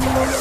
you.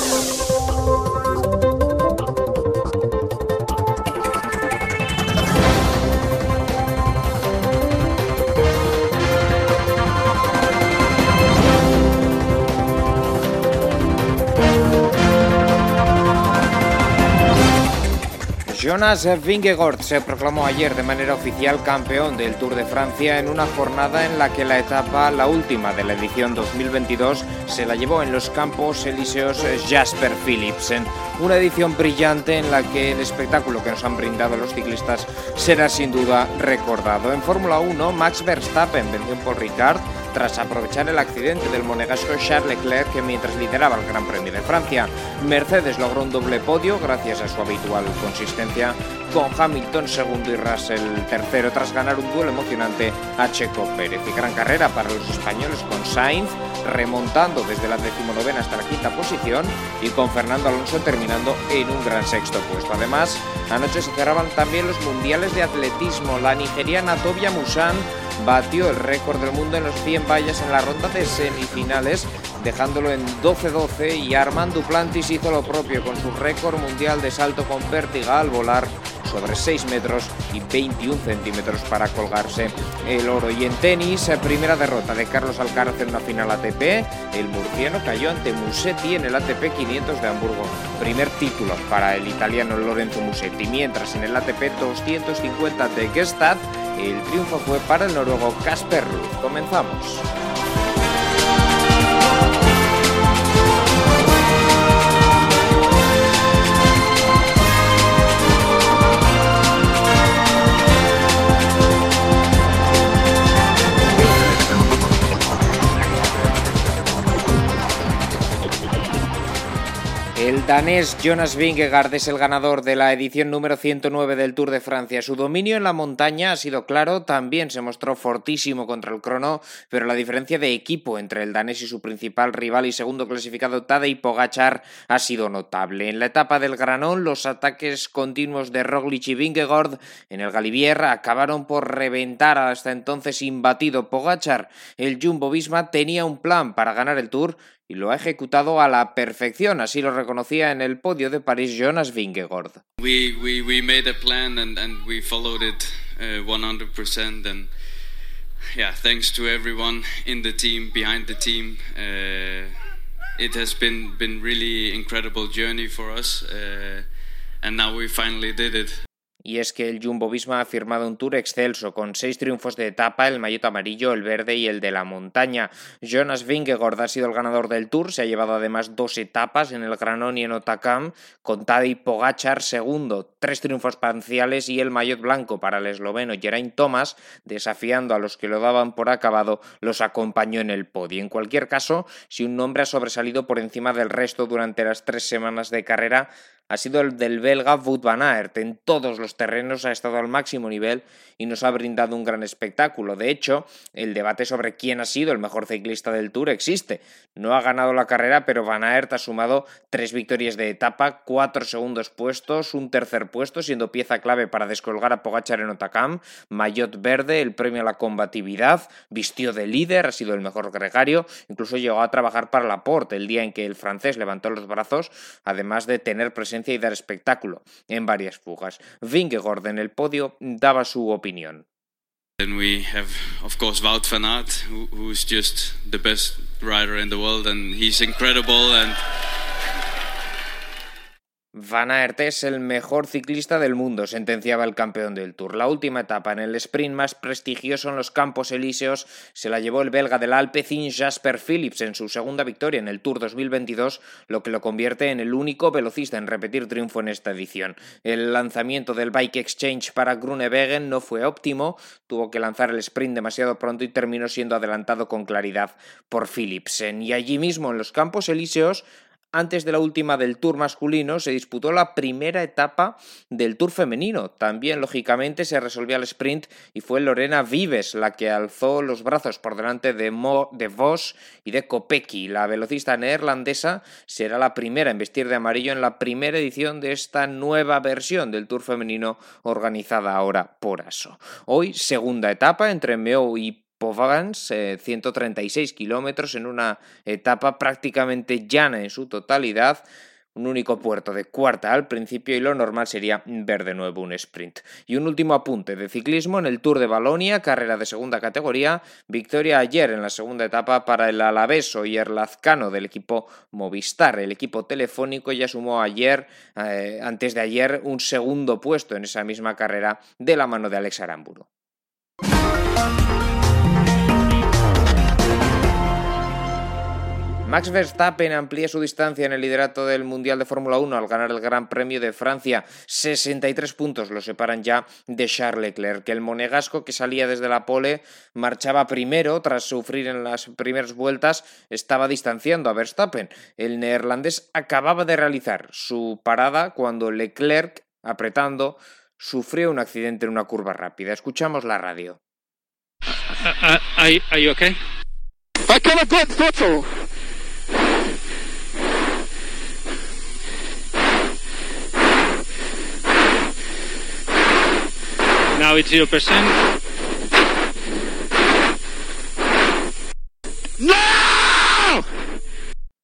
Jonas Vingegaard se proclamó ayer de manera oficial campeón del Tour de Francia en una jornada en la que la etapa, la última de la edición 2022, se la llevó en los campos elíseos Jasper Philipsen. Una edición brillante en la que el espectáculo que nos han brindado los ciclistas será sin duda recordado. En Fórmula 1, Max Verstappen venció por Ricard tras aprovechar el accidente del monegasco Charles Leclerc que mientras lideraba el Gran Premio de Francia. Mercedes logró un doble podio gracias a su habitual consistencia con Hamilton segundo y Russell tercero tras ganar un duelo emocionante a Checo Pérez. Y gran carrera para los españoles con Sainz remontando desde la decimonovena hasta la quinta posición y con Fernando Alonso terminando en un gran sexto puesto. Además, anoche se cerraban también los mundiales de atletismo. La nigeriana Tobia Musan batió el récord del mundo en los 100 vallas en la ronda de semifinales, dejándolo en 12-12 y Armand Duplantis hizo lo propio con su récord mundial de salto con vértiga al volar sobre 6 metros y 21 centímetros para colgarse el oro. Y en tenis, primera derrota de Carlos Alcaraz en una final ATP. El murciano cayó ante Musetti en el ATP 500 de Hamburgo. Primer título para el italiano Lorenzo Musetti. Mientras en el ATP 250 de Gestad, el triunfo fue para el noruego Casper Ruud. Comenzamos. El danés Jonas Vingegaard es el ganador de la edición número 109 del Tour de Francia. Su dominio en la montaña ha sido claro, también se mostró fortísimo contra el crono, pero la diferencia de equipo entre el danés y su principal rival y segundo clasificado Tadej Pogachar ha sido notable. En la etapa del Granón, los ataques continuos de Roglic y Vingegaard en el Galibier acabaron por reventar a hasta entonces imbatido Pogachar. El Jumbo Visma tenía un plan para ganar el Tour y lo ha ejecutado a la perfección, así lo reconocía en el podio de París Jonas Vingegaard. We, we, we made a plan and, and we followed it uh, 100% and yeah, thanks to everyone in the team, behind the team. Uh, it has been been really incredible journey for us uh, and now we finally did it. Y es que el Jumbo Visma ha firmado un tour excelso, con seis triunfos de etapa, el maillot amarillo, el verde y el de la montaña. Jonas Vingegaard ha sido el ganador del tour, se ha llevado además dos etapas en el Granón y en Otakam, con Tadej Pogachar segundo, tres triunfos parciales y el maillot blanco para el esloveno Geraint Thomas, desafiando a los que lo daban por acabado, los acompañó en el podio. En cualquier caso, si un nombre ha sobresalido por encima del resto durante las tres semanas de carrera, ha sido el del belga Wout van Aert. En todos los terrenos ha estado al máximo nivel y nos ha brindado un gran espectáculo. De hecho, el debate sobre quién ha sido el mejor ciclista del Tour existe. No ha ganado la carrera, pero Van Aert ha sumado tres victorias de etapa, cuatro segundos puestos, un tercer puesto, siendo pieza clave para descolgar a Pogachar en Otakam, maillot verde, el premio a la combatividad, vistió de líder, ha sido el mejor gregario, incluso llegó a trabajar para Laporte el día en que el francés levantó los brazos, además de tener presencia y dar espectáculo en varias fugas. Vingegaard en el podio daba su opinión. Then we have, of course, Wout van Aert, who, who's just the best rider in the world, and he's incredible. And Van Aert es el mejor ciclista del mundo, sentenciaba el campeón del Tour. La última etapa en el sprint más prestigioso en los Campos Elíseos se la llevó el belga del Alpecin Jasper Philips en su segunda victoria en el Tour 2022, lo que lo convierte en el único velocista en repetir triunfo en esta edición. El lanzamiento del Bike Exchange para Grunewegen no fue óptimo, tuvo que lanzar el sprint demasiado pronto y terminó siendo adelantado con claridad por Philipsen. Y allí mismo en los Campos Elíseos antes de la última del Tour masculino se disputó la primera etapa del Tour femenino. También, lógicamente, se resolvió el sprint y fue Lorena Vives la que alzó los brazos por delante de, Mo, de Vos y de Kopecky. La velocista neerlandesa será la primera en vestir de amarillo en la primera edición de esta nueva versión del Tour femenino organizada ahora por ASO. Hoy, segunda etapa entre Meo y Provence, 136 kilómetros en una etapa prácticamente llana en su totalidad un único puerto de cuarta al principio y lo normal sería ver de nuevo un sprint. Y un último apunte de ciclismo en el Tour de Balonia, carrera de segunda categoría, victoria ayer en la segunda etapa para el Alaveso y Lazcano del equipo Movistar. El equipo telefónico ya sumó ayer, eh, antes de ayer, un segundo puesto en esa misma carrera de la mano de Alex Aramburu. Max Verstappen amplía su distancia en el liderato del Mundial de Fórmula 1 al ganar el Gran Premio de Francia. 63 puntos lo separan ya de Charles Leclerc, que el monegasco que salía desde la pole marchaba primero tras sufrir en las primeras vueltas, estaba distanciando a Verstappen. El neerlandés acababa de realizar su parada cuando Leclerc, apretando, sufrió un accidente en una curva rápida. Escuchamos la radio. Now it's 0%.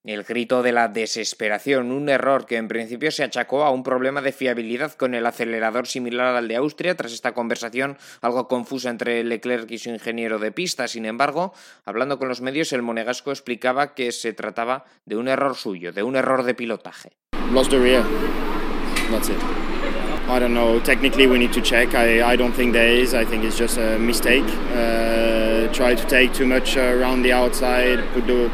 El grito de la desesperación, un error que en principio se achacó a un problema de fiabilidad con el acelerador similar al de Austria, tras esta conversación algo confusa entre Leclerc y su ingeniero de pista. Sin embargo, hablando con los medios, el monegasco explicaba que se trataba de un error suyo, de un error de pilotaje. Lost the rear. That's it. I don't know. Technically, we need to check. I, I don't think there is. I think it's just a mistake. Uh, try to take too much around the outside. Put the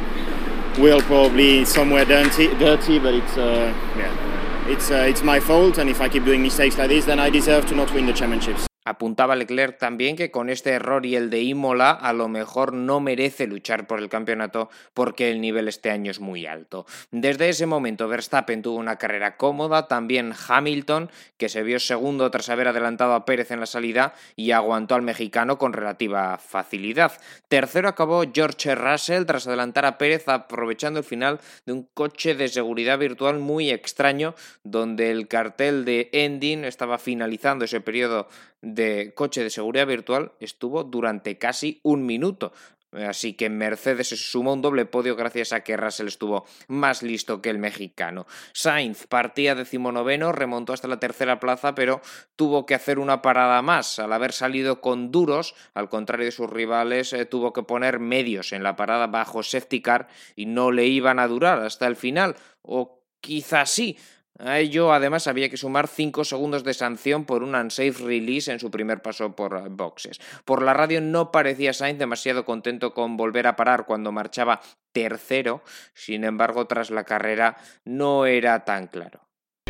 wheel probably somewhere dirty, dirty but it's uh, yeah, it's uh, it's my fault. And if I keep doing mistakes like this, then I deserve to not win the championships. Apuntaba Leclerc también que con este error y el de Imola a lo mejor no merece luchar por el campeonato porque el nivel este año es muy alto. Desde ese momento Verstappen tuvo una carrera cómoda, también Hamilton, que se vio segundo tras haber adelantado a Pérez en la salida y aguantó al mexicano con relativa facilidad. Tercero acabó George Russell tras adelantar a Pérez aprovechando el final de un coche de seguridad virtual muy extraño donde el cartel de Ending estaba finalizando ese periodo de coche de seguridad virtual estuvo durante casi un minuto. Así que Mercedes sumó un doble podio gracias a que Russell estuvo más listo que el mexicano. Sainz partía decimonoveno, remontó hasta la tercera plaza, pero tuvo que hacer una parada más. Al haber salido con duros, al contrario de sus rivales, eh, tuvo que poner medios en la parada bajo safety car y no le iban a durar hasta el final. O quizás sí, a ello, además, había que sumar 5 segundos de sanción por un unsafe release en su primer paso por boxes. Por la radio no parecía Sainz demasiado contento con volver a parar cuando marchaba tercero, sin embargo, tras la carrera no era tan claro.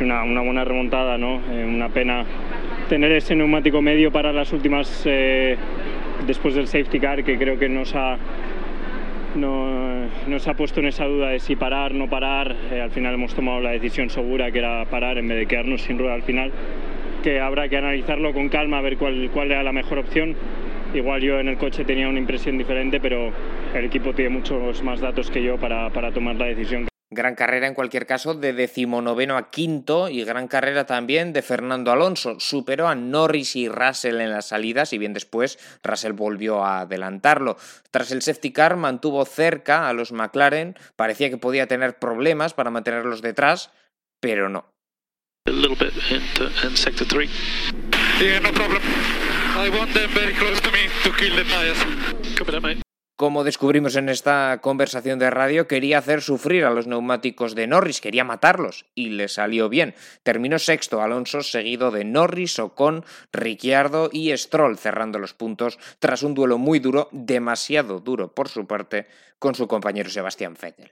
Una, una buena remontada, ¿no? Eh, una pena tener ese neumático medio para las últimas, eh, después del safety car, que creo que nos ha no, no, se ha puesto en esa duda de si parar, no parar. Eh, al final hemos tomado la decisión segura que era parar en vez de quedarnos sin rueda al final, que habrá que analizarlo con calma, a ver cuál, cuál era la mejor opción. Igual yo en el coche tenía una impresión diferente, pero el equipo tiene muchos más datos que yo para, para tomar la decisión. Gran carrera en cualquier caso de decimonoveno a quinto y gran carrera también de Fernando Alonso. Superó a Norris y Russell en las salidas y bien después Russell volvió a adelantarlo. Tras el safety car mantuvo cerca a los McLaren, parecía que podía tener problemas para mantenerlos detrás, pero no. Como descubrimos en esta conversación de radio, quería hacer sufrir a los neumáticos de Norris, quería matarlos, y le salió bien. Terminó sexto Alonso, seguido de Norris, Ocon, Ricciardo y Stroll, cerrando los puntos tras un duelo muy duro, demasiado duro por su parte, con su compañero Sebastián Vettel.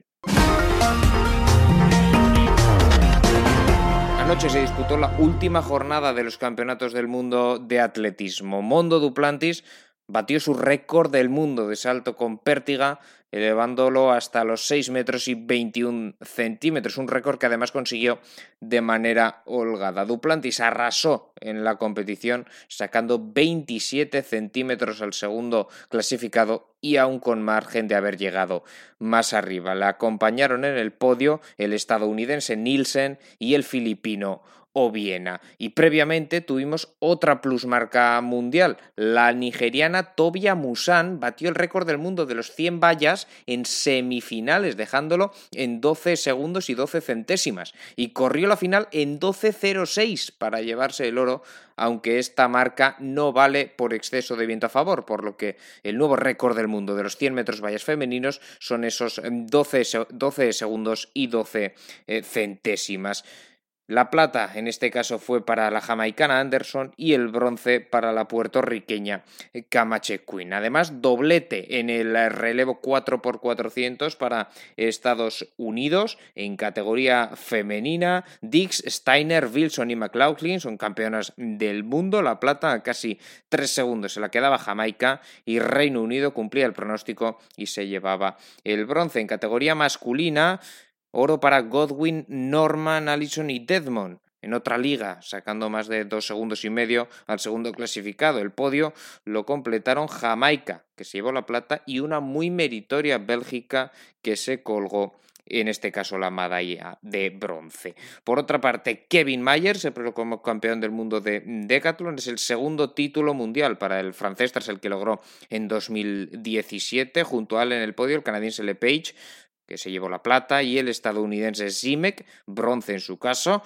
Anoche se disputó la última jornada de los campeonatos del mundo de atletismo. Mondo Duplantis batió su récord del mundo de salto con pértiga, elevándolo hasta los 6 metros y 21 centímetros, un récord que además consiguió de manera holgada. Duplantis arrasó en la competición, sacando 27 centímetros al segundo clasificado y aún con margen de haber llegado más arriba. Le acompañaron en el podio el estadounidense Nielsen y el filipino o Viena. Y previamente tuvimos otra plusmarca mundial. La nigeriana Tobia Musan batió el récord del mundo de los 100 vallas en semifinales, dejándolo en 12 segundos y 12 centésimas. Y corrió la final en 12.06 para llevarse el oro aunque esta marca no vale por exceso de viento a favor, por lo que el nuevo récord del mundo de los 100 metros vallas femeninos son esos 12, 12 segundos y 12 eh, centésimas. La plata en este caso fue para la jamaicana Anderson y el bronce para la puertorriqueña Camache Quinn. Además, doblete en el relevo 4x400 para Estados Unidos en categoría femenina. Dix, Steiner, Wilson y McLaughlin son campeonas del mundo. La plata a casi tres segundos se la quedaba Jamaica y Reino Unido cumplía el pronóstico y se llevaba el bronce. En categoría masculina, Oro para Godwin, Norman, Allison y Desmond en otra liga, sacando más de dos segundos y medio al segundo clasificado. El podio lo completaron Jamaica, que se llevó la plata, y una muy meritoria Bélgica que se colgó en este caso la medalla de bronce. Por otra parte, Kevin Mayer se proclamó campeón del mundo de Decathlon, es el segundo título mundial para el francés tras el que logró en 2017, junto a él en el podio el canadiense LePage que se llevó la plata, y el estadounidense Zimek, bronce en su caso.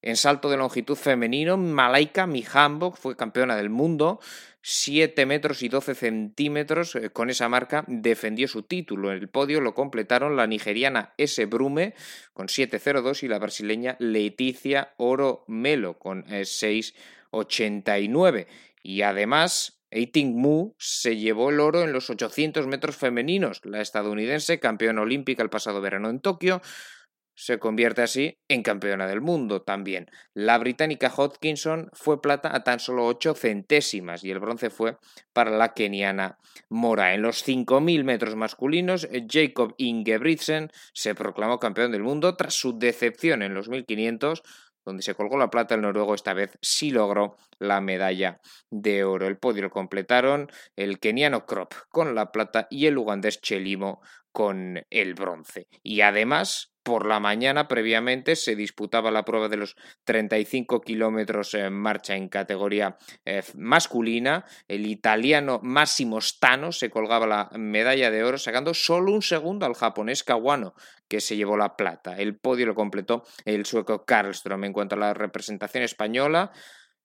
En salto de longitud femenino, Malaika Mihambok fue campeona del mundo, 7 metros y 12 centímetros. Eh, con esa marca defendió su título. El podio lo completaron la nigeriana S. Brume con 7.02 y la brasileña Leticia Oro Melo con 6.89. Eh, y además Eiting Mu se llevó el oro en los 800 metros femeninos. La estadounidense, campeona olímpica el pasado verano en Tokio, se convierte así en campeona del mundo también. La británica Hodkinson fue plata a tan solo 8 centésimas y el bronce fue para la keniana Mora. En los 5.000 metros masculinos, Jacob Ingebrigtsen se proclamó campeón del mundo tras su decepción en los 1.500 donde se colgó la plata, el noruego esta vez sí logró la medalla de oro. El podio lo completaron el keniano Krop con la plata y el ugandés Chelimo con el bronce. Y además, por la mañana previamente se disputaba la prueba de los 35 kilómetros en marcha en categoría eh, masculina. El italiano Massimo Stano se colgaba la medalla de oro sacando solo un segundo al japonés Kawano que se llevó la plata. El podio lo completó el sueco Karlström. En cuanto a la representación española,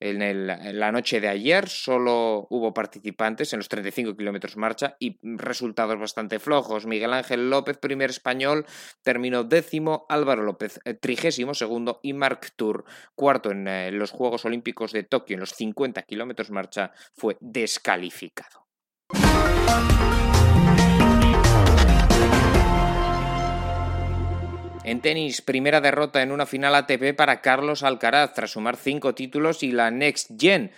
en, la noche de ayer solo hubo participantes en los 35 kilómetros marcha y resultados bastante flojos. Miguel Ángel López, primer español, terminó décimo, Álvaro López, eh, trigésimo segundo y Marc Tour, cuarto en eh, los Juegos Olímpicos de Tokio en los 50 kilómetros marcha, fue descalificado. En tenis, primera derrota en una final ATP para Carlos Alcaraz tras sumar cinco títulos y la Next Gen.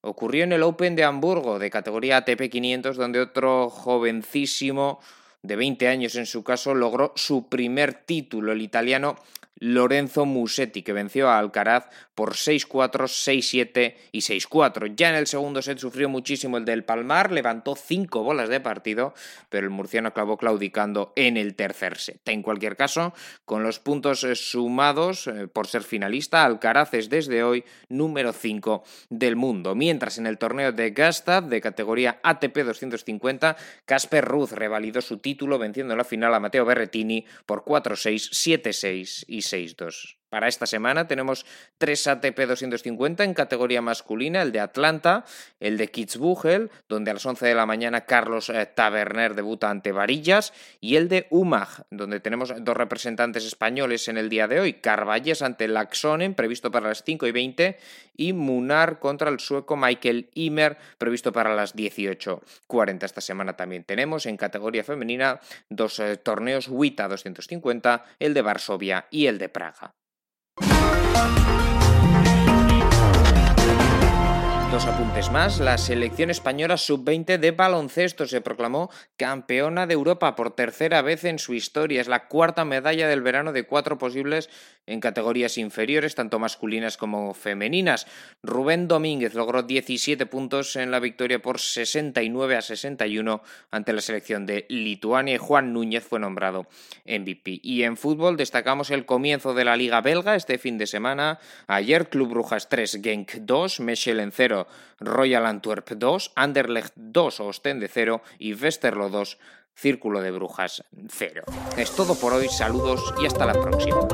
Ocurrió en el Open de Hamburgo de categoría ATP 500 donde otro jovencísimo de 20 años en su caso logró su primer título, el italiano Lorenzo Musetti, que venció a Alcaraz por 6-4, 6-7 y 6-4. Ya en el segundo set sufrió muchísimo el del Palmar, levantó cinco bolas de partido, pero el murciano acabó claudicando en el tercer set. En cualquier caso, con los puntos eh, sumados eh, por ser finalista, Alcaraz es desde hoy número 5 del mundo. Mientras en el torneo de Gastad de categoría ATP 250, Casper Ruth revalidó su título venciendo en la final a Mateo Berretini por 4-6, 7-6 y 6-2. Para esta semana tenemos tres ATP 250 en categoría masculina, el de Atlanta, el de Kitzbühel, donde a las 11 de la mañana Carlos eh, Taberner debuta ante Varillas, y el de UMAG, donde tenemos dos representantes españoles en el día de hoy, Carvalles ante Laxonen, previsto para las 5 y 20, y Munar contra el sueco Michael Imer, previsto para las 18.40. Esta semana también tenemos en categoría femenina dos eh, torneos WITA 250, el de Varsovia y el de Praga. Dos apuntes más. La selección española sub-20 de baloncesto se proclamó campeona de Europa por tercera vez en su historia. Es la cuarta medalla del verano de cuatro posibles en categorías inferiores, tanto masculinas como femeninas. Rubén Domínguez logró 17 puntos en la victoria por 69 a 61 ante la selección de Lituania y Juan Núñez fue nombrado MVP. Y en fútbol destacamos el comienzo de la Liga Belga este fin de semana. Ayer Club Brujas 3, Genk 2, Mechelen 0, Royal Antwerp 2, Anderlecht 2, Ostende 0 y Westerlo 2, Círculo de Brujas 0. Es todo por hoy, saludos y hasta la próxima.